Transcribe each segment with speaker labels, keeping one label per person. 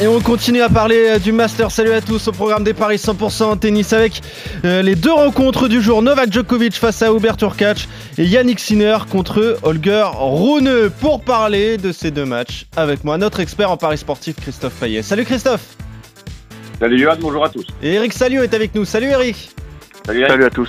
Speaker 1: Et on continue à parler euh, du Master. Salut à tous au programme des paris 100% en tennis avec euh, les deux rencontres du jour. Novak Djokovic face à Hubert Turkac et Yannick Sinner contre Holger Rune. Pour parler de ces deux matchs, avec moi, notre expert en paris sportif Christophe Payet. Salut Christophe
Speaker 2: Salut Johan, bonjour à tous.
Speaker 1: Et Eric Salio est avec nous. Salut Eric
Speaker 2: Salut, Eric.
Speaker 3: Salut à tous.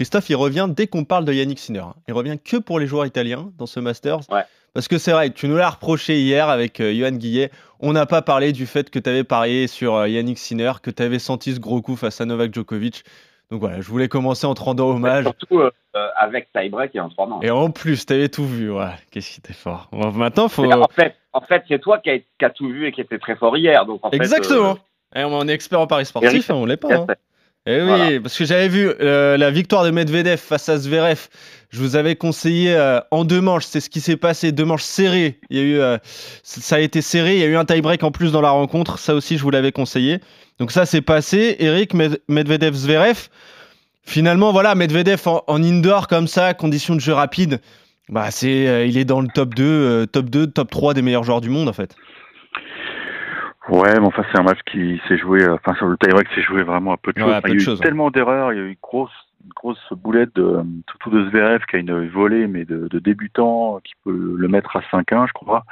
Speaker 1: Christophe, il revient dès qu'on parle de Yannick Sinner. Il revient que pour les joueurs italiens dans ce Masters.
Speaker 2: Ouais.
Speaker 1: Parce que c'est vrai, tu nous l'as reproché hier avec euh, Johan Guillet. On n'a pas parlé du fait que tu avais parié sur euh, Yannick Sinner, que tu avais senti ce gros coup face à Novak Djokovic. Donc voilà, je voulais commencer en te rendant hommage.
Speaker 2: Surtout euh, euh, avec tie-break et en trois manches.
Speaker 1: Et en plus, tu avais tout vu. Ouais, qu'est-ce qui était fort. Bon, maintenant, faut.
Speaker 2: En fait, en fait c'est toi qui as, qui as tout vu et qui était très fort hier. Donc en
Speaker 1: Exactement.
Speaker 2: Fait,
Speaker 1: Et on est expert en paris sportif, hein, on l'est pas.
Speaker 2: euh,
Speaker 1: hein. Eh oui,
Speaker 2: Voilà.
Speaker 1: parce que j'avais vu euh, la victoire de Medvedev face à Zverev. Je vous avais conseillé euh, en deux manches, c'est ce qui s'est passé, deux manches serrées. Il y a eu, euh, ça a été serré, il y a eu un tie-break en plus dans la rencontre. Ça aussi, je vous l'avais conseillé. Donc ça, c'est passé. Eric Med- Medvedev Zverev. Finalement, voilà, Medvedev en, en indoor comme ça, conditions de jeu rapide. Bah, c'est, il est dans le top 2, euh, top 2, top 3 des meilleurs joueurs du monde en fait.
Speaker 3: Ouais, mais enfin, c'est un match qui s'est joué, euh, enfin, sur le tie-break, s'est joué vraiment à peu de choses. Enfin, il y a eu
Speaker 1: hein.
Speaker 3: tellement d'erreurs, il y a eu une grosse, une grosse boulette de, surtout de Zverev qui a une volée, mais de, de débutant, qui peut le mettre à 5-1, je crois.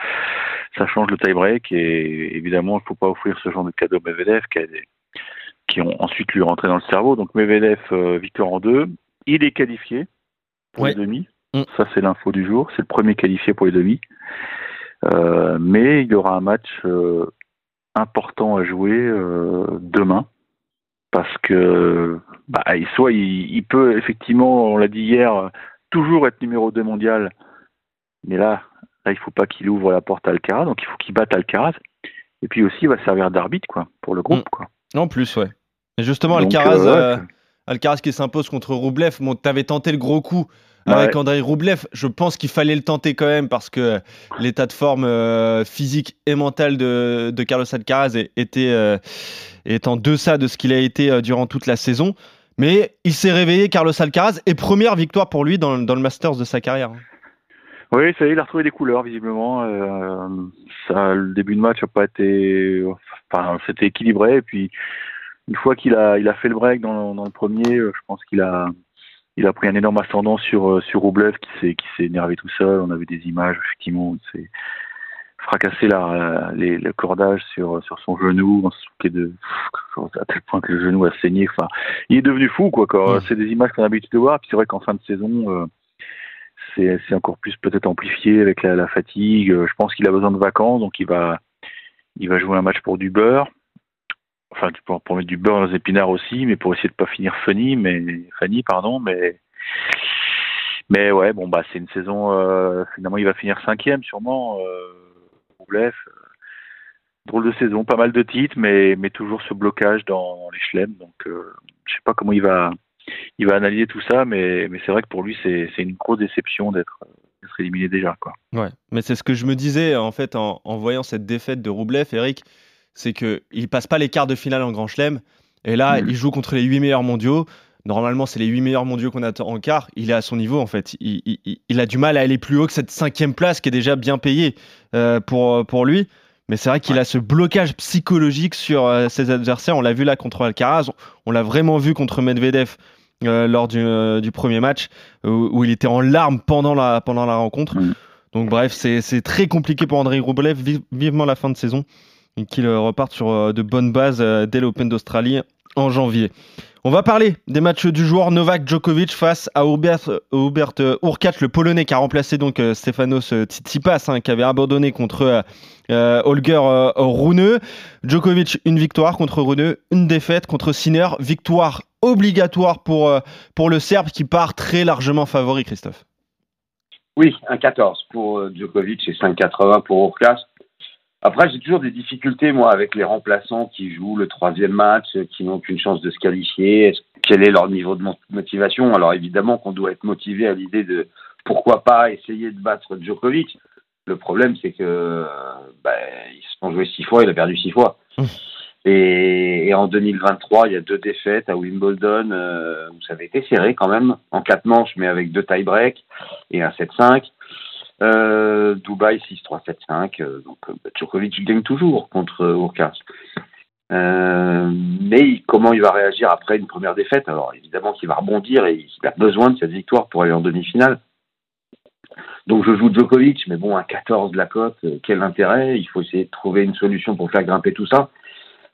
Speaker 3: Ça change le tie-break et évidemment, il ne faut pas offrir ce genre de cadeau à Medvedev qui, a des- qui ont ensuite lui rentré dans le cerveau. Donc, Medvedev, euh, victoire en deux. Il est qualifié pour
Speaker 1: Ouais.
Speaker 3: les demi.
Speaker 1: Mm.
Speaker 3: Ça, c'est l'info du jour. C'est le premier qualifié pour les demi. Euh, mais il y aura un match euh, important à jouer euh, demain parce que bah, soit il, il peut effectivement, on l'a dit hier, toujours être numéro 2 mondial, mais là, là il faut pas qu'il ouvre la porte à Alcaraz, donc il faut qu'il batte Alcaraz. Et puis aussi, il va servir d'arbitre quoi pour le groupe.
Speaker 1: Mm.
Speaker 3: Quoi.
Speaker 1: En plus, ouais. Et justement,
Speaker 3: Donc,
Speaker 1: Alcaraz,
Speaker 3: euh, ouais,
Speaker 1: euh, Alcaraz qui s'impose contre Roublev. Bon, t'avais tenté le gros coup avec
Speaker 3: Ouais.
Speaker 1: Andrei Roublev. Je pense qu'il fallait le tenter quand même parce que l'état de forme euh, physique et mental de, de Carlos Alcaraz est, était, euh, est en deçà de ce qu'il a été euh, durant toute la saison. Mais il s'est réveillé, Carlos Alcaraz, et première victoire pour lui dans, dans le Masters de sa carrière.
Speaker 3: Oui, ça y est, il a retrouvé des couleurs visiblement. Euh, ça, le début de match n'a pas été, enfin, c'était équilibré. Et puis une fois qu'il a, il a fait le break dans, dans le premier, je pense qu'il a, il a pris un énorme ascendant sur euh, sur Roublev qui s'est qui s'est énervé tout seul. On a vu des images effectivement, où il s'est fracassé la, les, le cordage sur sur son genou, on se de à tel point que le genou a saigné. Enfin, il est devenu fou quoi.
Speaker 1: Ouais.
Speaker 3: c'est des images qu'on a l'habitude de voir. Puis c'est vrai qu'en fin de saison. euh, c'est c'est encore plus peut-être amplifié avec la, la fatigue. Euh, Je pense qu'il a besoin de vacances, donc il va il va jouer un match pour du beurre. Enfin, pour, pour mettre du beurre dans les épinards aussi, mais pour essayer de pas finir funny, mais Fanny, pardon, mais mais ouais, bon bah c'est une saison. euh, finalement, il va finir cinquième sûrement. Euh. Drôle de saison, pas mal de titres, mais mais toujours ce blocage dans, dans les chelems. Donc, euh, je sais pas comment il va il va analyser tout ça, mais, mais c'est vrai que pour lui, c'est c'est une grosse déception d'être d'être éliminé déjà. Quoi.
Speaker 1: Ouais, mais c'est ce que je me disais en fait en, en voyant cette défaite de Roublev, Eric, c'est que il passe pas les quarts de finale en Grand Chelem, et là il joue contre les 8 meilleurs mondiaux. Normalement, c'est les 8 meilleurs mondiaux qu'on attend en quart. Il est à son niveau en fait. Il, il- il- il a du mal à aller plus haut que cette cinquième place qui est déjà bien payée euh, pour, pour lui. Mais c'est vrai qu'il a ce blocage psychologique sur euh, ses adversaires. On l'a vu là contre Alcaraz, on, on l'a vraiment vu contre Medvedev euh, lors du, du premier match où, où il était en larmes pendant la, pendant la rencontre. Donc bref, c'est très compliqué pour Andrei Rublev, Vi- vivement la fin de saison qu'il euh, reparte sur euh, de bonnes bases euh, dès l'Open d'Australie en janvier. On va parler des matchs du jour. Novak Djokovic face à Hubert, Hubert Hurkacz, le Polonais qui a remplacé donc Stefanos Tsitsipas, hein, qui avait abandonné contre Holger Rune. Djokovic, une victoire contre Rune, une défaite contre Sinner. Victoire obligatoire pour, le Serbe qui part très largement favori, Christophe.
Speaker 2: Oui, 1,14 pour Djokovic et 5,80 pour Urkas. Après, j'ai toujours des difficultés, moi, avec les remplaçants qui jouent le troisième match, qui n'ont qu'une chance de se qualifier. Quel est leur niveau de mo- motivation? Alors, évidemment qu'on doit être motivé à l'idée de pourquoi pas essayer de battre Djokovic. Le problème, c'est que bah, ils se sont joués six fois, il a perdu six fois. Et, et, en 2023, il y a deux défaites à Wimbledon euh, où ça avait été serré quand même, en quatre manches, mais avec deux tie-breaks et un 7-5. Euh, Dubaï 6-3, 7-5. Euh, donc euh, Djokovic gagne toujours contre Urkas. Euh, mais comment il va réagir après une première défaite? Alors évidemment qu'il va rebondir et il a besoin de cette victoire pour aller en demi-finale. Donc je joue Djokovic, mais bon, à 14 de la cote, quel intérêt? Il faut essayer de trouver une solution pour faire grimper tout ça.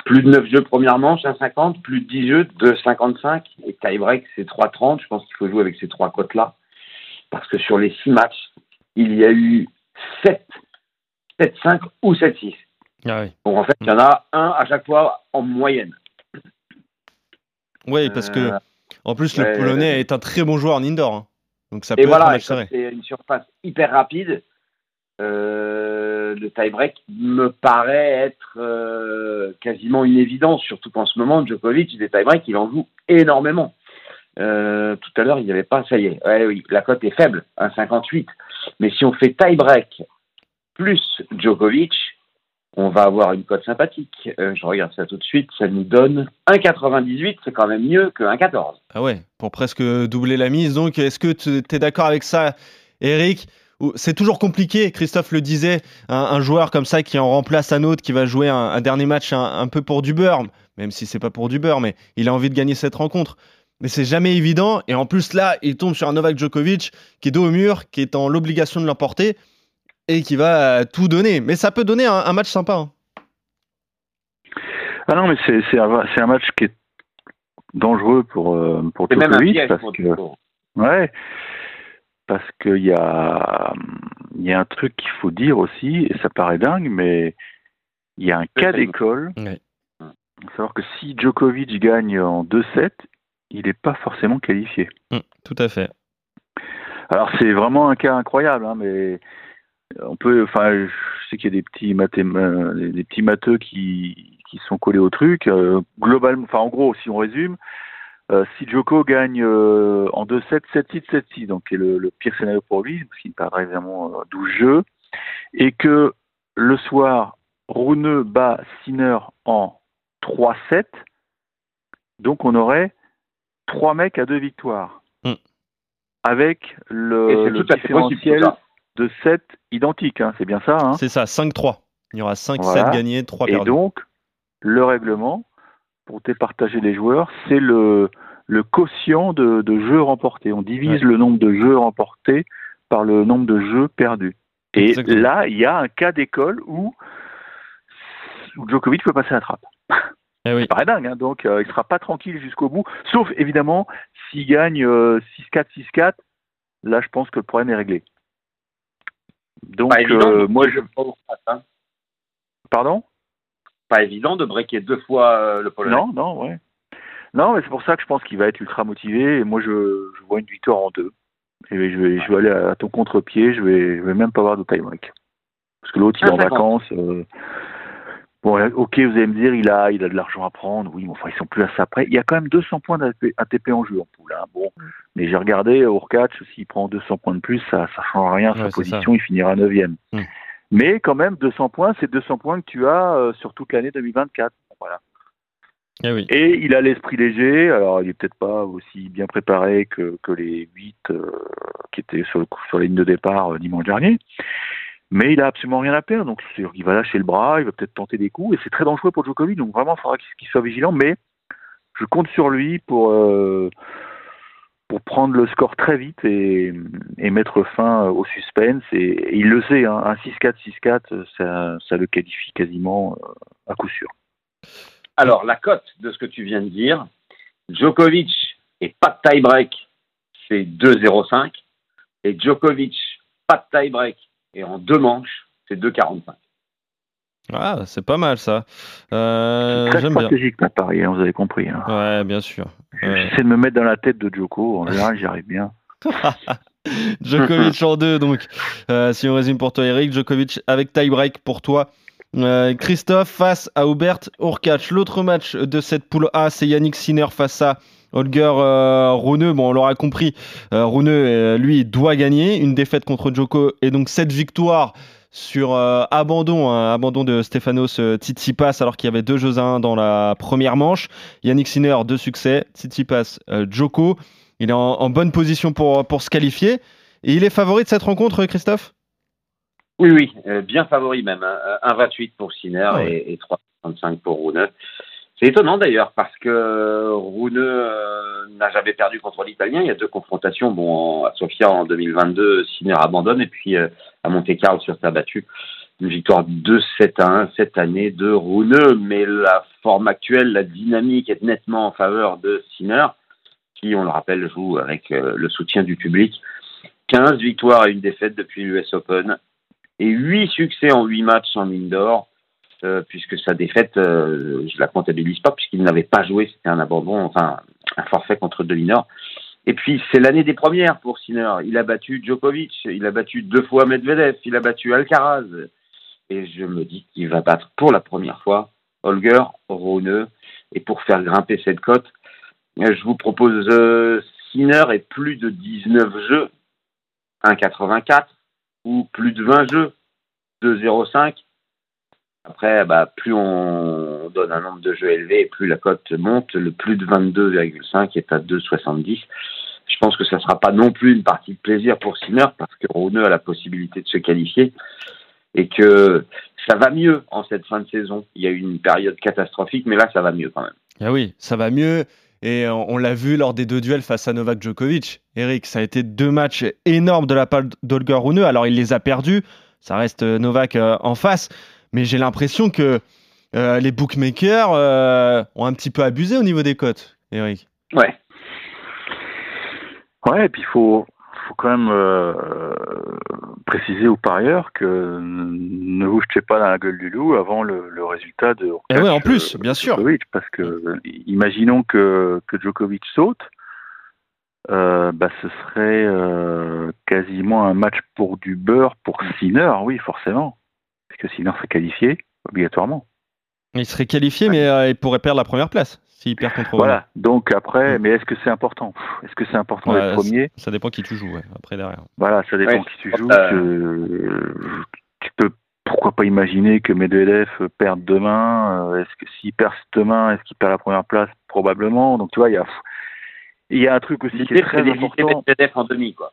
Speaker 2: Plus de 9 jeux première manche, 1,50. Plus de 10 jeux, 2,55. Et tie-break, c'est 3,30. Je pense qu'il faut jouer avec ces trois cotes-là. Parce que sur les 6 matchs, il y a eu 7, 7-5 ou 7-6.
Speaker 1: Ah oui.
Speaker 2: Donc en fait, il y en a un à chaque fois en moyenne.
Speaker 1: Oui, parce que
Speaker 2: Euh,
Speaker 1: en plus, le Polonais est un très bon joueur en indoor. hein. Donc ça peut
Speaker 2: Et
Speaker 1: être
Speaker 2: voilà, c'est une surface hyper rapide. Euh, le tie-break me paraît être euh, quasiment une évidence, surtout qu'en ce moment, Djokovic, des tie-breaks, il en joue énormément. Euh, tout à l'heure, il n'y avait pas, ça y est, ouais, oui, la cote est faible, 1,58. Mais si on fait tie-break plus Djokovic, on va avoir une cote sympathique. Euh, je regarde ça tout de suite, ça nous donne 1,98, c'est quand même mieux que 1,14.
Speaker 1: Ah ouais, pour presque doubler la mise. Donc, est-ce que tu es d'accord avec ça, Eric? C'est toujours compliqué, Christophe le disait, un, joueur comme ça qui en remplace un autre, qui va jouer un, un dernier match un, un peu pour du beurre, même si c'est pas pour du beurre, mais il a envie de gagner cette rencontre. Mais c'est jamais évident. Et en plus, là, il tombe sur un Novak Djokovic qui est dos au mur, qui est en l'obligation de l'emporter et qui va euh, tout donner. Mais ça peut donner un, un match sympa. hein.
Speaker 3: Ah non, mais c'est c'est un, c'est un match qui est dangereux pour, euh, pour
Speaker 2: même
Speaker 3: Djokovic
Speaker 2: piège
Speaker 3: parce
Speaker 2: pour
Speaker 3: que ouais, parce qu'il y a il y a un truc qu'il faut dire aussi et ça paraît dingue, mais il y a un cas d'école.
Speaker 1: Ouais.
Speaker 3: Savoir que si Djokovic gagne en 2-7, il n'est pas forcément qualifié.
Speaker 1: Mm, tout à fait.
Speaker 3: Alors c'est vraiment un cas incroyable, hein, mais on peut, enfin, je sais qu'il y a des petits mathém- euh, des- petits matheux qui, qui sont collés au truc. Euh, globalement, enfin, en gros, si on résume, euh, si Djoko gagne euh, en 2-7, 7-6, 7-6, donc qui est le, le pire scénario pour lui, parce qu'il perdra évidemment euh, 12 jeux, et que le soir, Rune bat Sinner en 3-7, donc on aurait trois mecs à deux victoires.
Speaker 1: Mm.
Speaker 3: Avec
Speaker 2: Et
Speaker 3: le,
Speaker 2: c'est
Speaker 3: le
Speaker 2: possible.
Speaker 3: différentiel de 7 identique, hein, c'est bien ça. Hein
Speaker 1: C'est ça, 5-3. Il y aura 5-7
Speaker 3: Voilà.
Speaker 1: gagnés, 3
Speaker 3: Et
Speaker 1: perdus.
Speaker 3: donc, le règlement, pour départager les joueurs, c'est le, le quotient de, de jeux remportés. On divise
Speaker 1: Ouais.
Speaker 3: le nombre de jeux remportés par le nombre de jeux perdus. Et
Speaker 1: Exactement.
Speaker 3: là, il y a un cas d'école où, où Djokovic peut passer la trappe.
Speaker 1: Eh oui.
Speaker 3: Ça paraît dingue, hein, donc euh, il sera pas tranquille jusqu'au bout, sauf évidemment s'il gagne euh, 6-4, 6-4, là je pense que le problème est réglé. Donc
Speaker 2: Pas évident,
Speaker 3: euh, moi je...
Speaker 2: hein.
Speaker 3: Pardon?
Speaker 2: Pas évident de breaker deux fois euh, le Polonais.
Speaker 3: Non, non, ouais. Non, mais c'est pour ça que je pense qu'il va être ultra motivé. Et moi, je, je vois une victoire en deux. Et je vais, je vais aller à ton contre-pied. Je vais, je vais même pas avoir de time break. Parce que l'autre, il est en
Speaker 2: 1,50.
Speaker 3: vacances. Euh. Bon, ok, vous allez me dire, il a, il a de l'argent à prendre. Oui, mais enfin, ils sont plus à ça près. Il y a quand même 200 points d'ATP ATP en jeu en poule. hein. Bon, mais j'ai regardé, Urkach, s'il prend 200 points de plus, ça, ça change rien à sa
Speaker 1: Ouais,
Speaker 3: position. Il finira 9
Speaker 1: Mm.
Speaker 3: Mais quand même, 200 points, c'est 200 points que tu as euh, sur toute l'année 2024. Voilà.
Speaker 1: Eh oui.
Speaker 3: Et il a l'esprit léger, alors il est peut-être pas aussi bien préparé que, que les 8 qui étaient sur, le, sur la ligne de départ euh, dimanche dernier, mais il a absolument rien à perdre, donc il va lâcher le bras, il va peut-être tenter des coups, et c'est très dangereux pour Djokovic, donc vraiment il faudra qu'il soit vigilant, mais je compte sur lui pour, euh, pour prendre le score très vite et, et mettre fin au suspense, et, il le sait, hein, un 6-4, 6-4, ça, ça le qualifie quasiment euh, à coup sûr.
Speaker 2: Alors, la cote de ce que tu viens de dire, Djokovic et pas de tie-break, c'est 2,05. Et Djokovic, pas de tie-break et en deux manches, c'est 2,45.
Speaker 1: Ah, c'est pas mal ça. Euh,
Speaker 3: Très
Speaker 1: J'aime bien.
Speaker 3: stratégique, ma pari, hein, vous avez compris. Hein.
Speaker 1: Ouais, bien sûr. Ouais.
Speaker 3: J'essaie de me mettre dans la tête de Joko. En général, j'y arrive bien.
Speaker 1: Djokovic en deux, donc. Euh, si on résume pour toi, Eric, Djokovic avec tie-break pour toi. Euh, Christophe face à Hubert Urkacz. L'autre match de cette poule A, c'est Yannick Sinner face à Holger euh, Rune, bon, on l'aura compris, euh, Rune, euh, lui, doit gagner. Une défaite contre Djoko et donc cette victoire sur euh, abandon, hein, abandon de Stefanos euh, Tsitsipas alors qu'il y avait deux jeux à un dans la première manche. Yannick Sinner, deux succès. Tsitsipas, euh, Djoko. Il est en, en bonne position pour, pour se qualifier. Et il est favori de cette rencontre, Christophe?
Speaker 2: Oui, oui, bien favori même. hein. Euh, 1,28 pour Sinner
Speaker 1: Ouais.
Speaker 2: et, et 3,35 pour Rune. C'est étonnant d'ailleurs parce que Rune euh, n'a jamais perdu contre l'Italien. Il y a deux confrontations. Bon, à Sofia en 2022, Sinner abandonne et puis euh, à Monte-Carlo sur sa battue. Une victoire 2-7 à 1 cette année de Rune, mais la forme actuelle, la dynamique est nettement en faveur de Sinner, qui, on le rappelle, joue avec euh, le soutien du public. 15 victoires et une défaite depuis l'US Open et 8 succès en 8 matchs en indoor, euh, puisque sa défaite, euh, je la comptabilise pas, puisqu'il n'avait pas joué, c'était un abandon, enfin un forfait contre Dominor. Et puis c'est l'année des premières pour Sinner. Il a battu Djokovic, il a battu deux fois Medvedev, il a battu Alcaraz. Et je me dis qu'il va battre pour la première fois Holger Rune. Et pour faire grimper cette cote, euh, je vous propose euh, Sinner et plus de 19 jeux, 1,84 ou plus de 20 jeux, 2,05. Après, bah, plus on donne un nombre de jeux élevé, plus la cote monte. Le plus de 22,5 est à 2,70. Je pense que ça ne sera pas non plus une partie de plaisir pour Sinner parce que Rune a la possibilité de se qualifier et que ça va mieux en cette fin de saison. Il y a eu une période catastrophique, mais là, ça va mieux quand même.
Speaker 1: Ah oui, ça va mieux. Et on, l'a vu lors des deux duels face à Novak Djokovic. Eric, ça a été deux matchs énormes de la part d'Olga Rune. Alors, il les a perdus. Ça reste Novak euh, en face. Mais j'ai l'impression que euh, les bookmakers euh, ont un petit peu abusé au niveau des cotes, Eric.
Speaker 2: Ouais.
Speaker 3: Ouais, et puis il faut, faut quand même euh, préciser aux parieurs que ne vous jetez pas dans la gueule du loup avant le, le résultat de
Speaker 1: Eh ouais, en plus, bien sûr.
Speaker 3: Djokovic, parce que imaginons que, que Djokovic saute, euh, bah, ce serait euh, quasiment un match pour du beurre pour Sinner, oui, forcément. Parce que Sinner s'est qualifié, obligatoirement.
Speaker 1: Il serait qualifié, mais euh, il pourrait perdre la première place s'il perd contre.
Speaker 3: Voilà, donc après,
Speaker 1: Mm.
Speaker 3: mais est-ce que c'est important? Est-ce que c'est important
Speaker 1: Ouais,
Speaker 3: d'être premier?
Speaker 1: Ça dépend qui tu joues, ouais, après derrière.
Speaker 3: Voilà, ça dépend
Speaker 2: Ouais,
Speaker 3: qui tu joues.
Speaker 2: euh,
Speaker 3: que- tu peux pourquoi pas imaginer que Medvedev perde demain. euh, Est-ce que s'il perd demain, est-ce qu'il perd la première place? Probablement. Donc tu vois, il y a il y a un truc aussi qui est très
Speaker 2: c'est
Speaker 3: important.
Speaker 2: Medvedev en demi, quoi.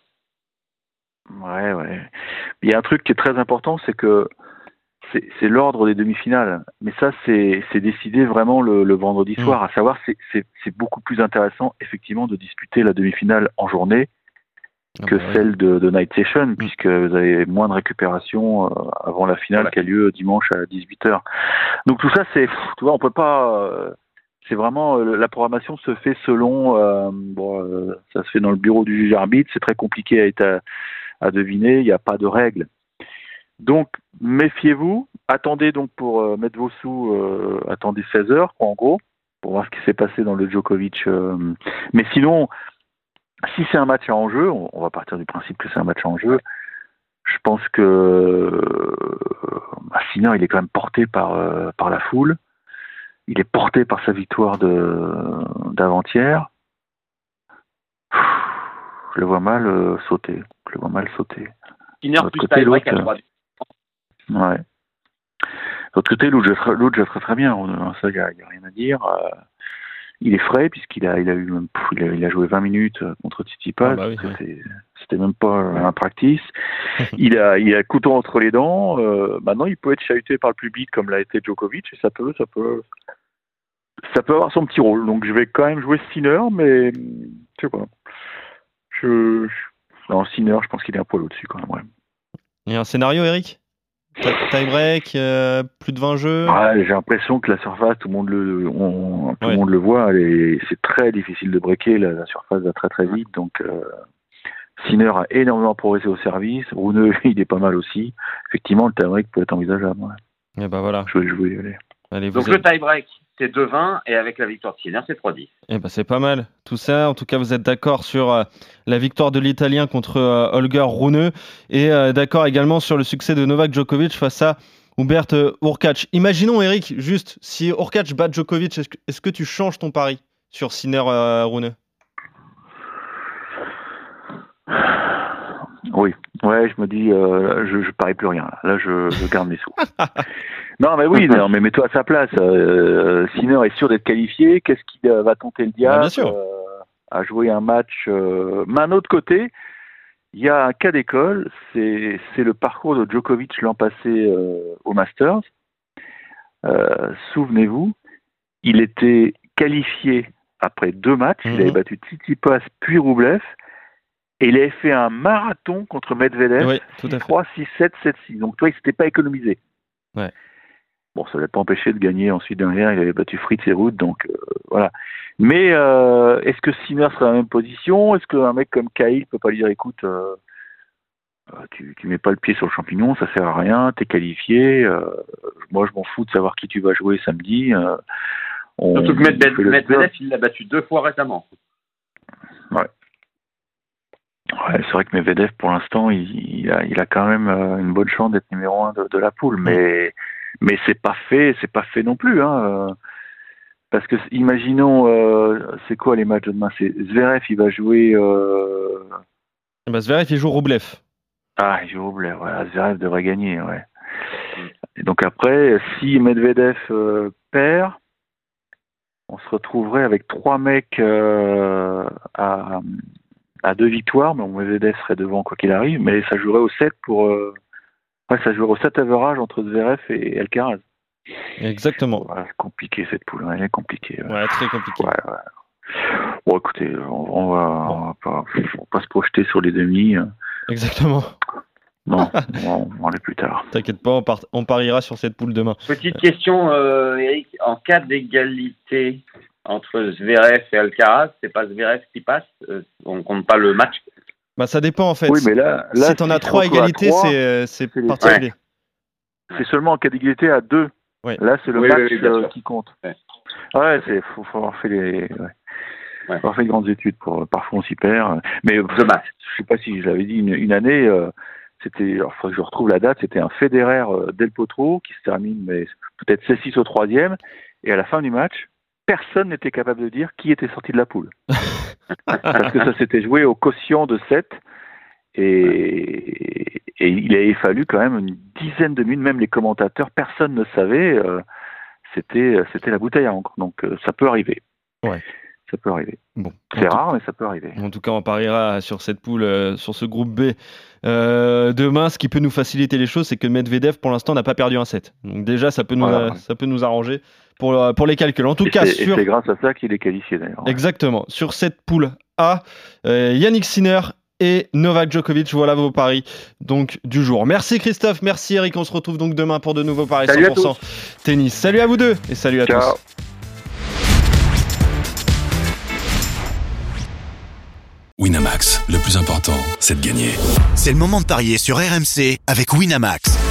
Speaker 3: Ouais, ouais. Il y a un truc qui est très important, c'est que c'est l'ordre des demi-finales. Mais ça, c'est décidé vraiment le, le vendredi
Speaker 1: Mm.
Speaker 3: soir. À savoir, c'est- beaucoup plus intéressant, effectivement, de disputer la demi-finale en journée
Speaker 1: Ah
Speaker 3: que
Speaker 1: bah ouais.
Speaker 3: celle de, de Night Session, puisque vous avez moins de récupération euh, avant la finale
Speaker 2: Voilà.
Speaker 3: qui a lieu dimanche à 18h. Donc tout ça, c'est, tu vois, on peut pas. euh, c'est vraiment euh, la programmation se fait selon. euh, bon, euh, ça se fait dans le bureau du juge arbitre. C'est très compliqué à, être à, à deviner. Il n'y a pas de règles. Donc méfiez-vous. Attendez donc pour euh, mettre vos sous. euh, attendez 16 heures, quoi, en gros, pour voir ce qui s'est passé dans le Djokovic. euh, mais sinon, si c'est un match à enjeu, on, on va partir du principe que c'est un match à enjeu. Je pense que bah, Sinner, il est quand même porté par, par la foule. Il est porté par sa victoire d'avant-hier. Je le vois mal sauter. Je le vois mal sauter.
Speaker 2: Plus
Speaker 3: côté,
Speaker 2: à
Speaker 3: l'autre,
Speaker 2: 3
Speaker 3: Ouais. De l'autre côté, l'autre, je ferai très bien. Ça, il n'y a, rien à dire. Euh, il est frais puisqu'il a, il a eu, même- pff, il a, il a joué 20 minutes euh, contre Tsitsipas.
Speaker 1: Ah bah oui,
Speaker 3: c'était- même pas un practice. il a, il a le couteau entre les dents. Euh, maintenant, il peut être chahuté par le public comme l'a été Djokovic et ça peut, ça peut, ça peut avoir son petit rôle. Donc, je vais quand même jouer Sinner, mais je sais pas. Je, je- non, Sinner, je pense qu'il est un poil au-dessus quand même. Ouais.
Speaker 1: Il y a un scénario, Eric? Tie break, euh, plus de 20 jeux
Speaker 3: j'ai l'impression que la surface, tout le monde le, on- tout
Speaker 1: Ouais.
Speaker 3: le monde le voit, c'est très difficile de breaker. La, la surface va très très vite, donc euh, Sinner a énormément progressé au service. Rune, il est pas mal aussi. Effectivement, le tie-break peut être envisageable. ouais.
Speaker 1: Et bah voilà.
Speaker 3: Je vais jouer. Allez.
Speaker 1: Allez, vous
Speaker 2: Donc
Speaker 1: êtes-
Speaker 2: le tie-break, c'est 2-20 et avec la victoire de Sinner, c'est 3-10.
Speaker 1: Eh ben, c'est pas mal. Tout ça, en tout cas, vous êtes d'accord sur euh, la victoire de l'Italien contre euh, Holger Rune et euh, d'accord également sur le succès de Novak Djokovic face à Hubert Urkac. Imaginons, Eric, juste, si Urkac bat Djokovic, est-ce que, que tu changes ton pari sur Sinner Rune?
Speaker 3: Oui, ouais, je me dis, euh, je, je parie plus rien. Là, je, je garde mes sous. non, mais oui, non, mais mets-toi à sa place. Euh, Sinner est sûr d'être qualifié. Qu'est-ce qu'il euh, va tenter le diable
Speaker 1: Ah, bien sûr.
Speaker 3: euh, à jouer un match euh, Mais d'un autre côté, il y a un cas d'école. C'est le parcours de Djokovic l'an passé au Masters. Souvenez-vous, il était qualifié après deux matchs.
Speaker 1: Mhm.
Speaker 3: Il avait battu Tsitsipas puis Roublev. Et il avait fait un marathon contre Medvedev.
Speaker 1: Oui, tout à fait.
Speaker 3: 3, 6, 7, 7, 6. Donc, toi, il s'était pas économisé.
Speaker 1: Ouais.
Speaker 3: Bon, ça ne l'a pas empêché de gagner ensuite derrière. Il avait battu Fritz et Ruth, donc euh, voilà. Mais euh, est-ce que Sinner sera dans la même position? Est-ce qu'un mec comme Kyle peut pas lui dire écoute, euh, tu, tu mets pas le pied sur le champignon, ça sert à rien, t'es qualifié. euh, moi, je m'en fous de savoir qui tu vas jouer samedi. euh, on-
Speaker 2: Surtout que Medvedev, il l'a battu deux fois récemment.
Speaker 3: Ouais, c'est vrai que Medvedev, pour l'instant, il, il a, il a quand même euh, une bonne chance d'être numéro un de, de la poule, mais mais c'est pas fait, c'est pas fait non plus, hein. euh, Parce que imaginons, euh, c'est quoi les matchs de demain? C'est Zverev, il va jouer. Euh...
Speaker 1: Bah, Zverev, il joue Roublev.
Speaker 3: Ah, il joue blé, ouais. Zverev devrait gagner, ouais. Et donc après, si Medvedev euh, perd, on se retrouverait avec trois mecs à, à deux victoires. Bon, Medvedev serait devant quoi qu'il arrive, mais ça jouerait au 7 pour. Euh... Ouais, ça jouerait au 7 average entre Zverev et Alcaraz.
Speaker 1: Exactement.
Speaker 3: Ouais, c'est compliqué cette poule, elle est compliquée. Ouais.
Speaker 1: Ouais, très compliqué.
Speaker 3: Ouais, ouais. Bon, écoutez, on, on va, on va pas, on va pas se projeter sur les demi. euh.
Speaker 1: Exactement.
Speaker 3: Non, on va en aller plus tard.
Speaker 1: T'inquiète pas, on, part- on pariera sur cette poule demain.
Speaker 2: Petite question, euh, Eric. En cas d'égalité entre Zverev et Alcaraz, c'est pas Zverev qui passe euh, On compte pas le match
Speaker 1: Bah, ça dépend en fait.
Speaker 3: Oui, mais là, là
Speaker 1: si t'en as trois égalités, c'est euh, c'est particulier.
Speaker 3: c'est seulement en cas d'égalité à deux.
Speaker 1: Ouais.
Speaker 3: Là, c'est le
Speaker 2: Oui,
Speaker 3: match
Speaker 2: oui, oui, bien
Speaker 3: euh, qui compte.
Speaker 2: Ouais.
Speaker 3: Ouais, c'est faut, faut avoir fait les, ouais.
Speaker 2: Ouais.
Speaker 3: Faut avoir fait de grandes études pour. Parfois, on s'y perd. Mais
Speaker 2: match.
Speaker 3: je sais pas si je l'avais dit une, une année. euh, c'était, alors faudrait que je retrouve la date. C'était un Federer euh, Del Potro qui se termine, mais peut-être 6 au troisième. Et à la fin du match, personne n'était capable de dire qui était sorti de la poule. Parce que ça s'était joué au quotient de 7. Et, et il avait fallu quand même une dizaine de minutes, même les commentateurs, personne ne savait. euh, c'était, c'était la bouteille à encre. Donc euh, ça peut arriver.
Speaker 1: Ouais.
Speaker 3: Ça peut arriver.
Speaker 1: Bon.
Speaker 3: C'est rare, mais ça peut arriver.
Speaker 1: En tout cas, on pariera sur cette poule, euh, sur ce groupe B. Demain, ce qui peut nous faciliter les choses, c'est que Medvedev, pour l'instant, n'a pas perdu un set. Donc déjà, ça peut nous,
Speaker 3: Voilà, ouais.
Speaker 1: ça peut nous arranger pour, euh, pour les calculs. En tout
Speaker 3: Et
Speaker 1: cas,
Speaker 3: c'est,
Speaker 1: sur,
Speaker 3: grâce à ça qu'il est qualifié d'ailleurs.
Speaker 1: exactement, sur cette poule A, euh, Yannick Sinner et Novak Djokovic, voilà vos paris donc du jour. Merci Christophe, merci Eric, on se retrouve donc demain pour de nouveaux paris
Speaker 2: Salut à
Speaker 1: 100% tennis. Salut à vous deux et salut à
Speaker 3: Ciao.
Speaker 1: tous.
Speaker 4: Winamax, le plus important, c'est de gagner.
Speaker 5: C'est le moment de parier sur RMC avec Winamax.